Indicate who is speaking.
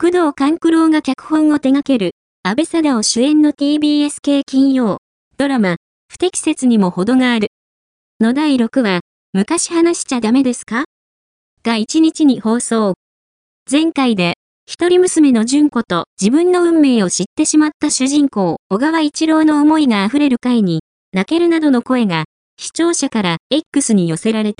Speaker 1: 工藤勘九郎が脚本を手掛ける、安倍貞夫主演の TBS 系金曜、ドラマ、不適切にも程がある。の第6話、昔話しちゃダメですか？が1日に放送。前回で、一人娘の純子と自分の運命を知ってしまった主人公、小川一郎の思いが溢れる回に、泣けるなどの声が、視聴者から X に寄せられた。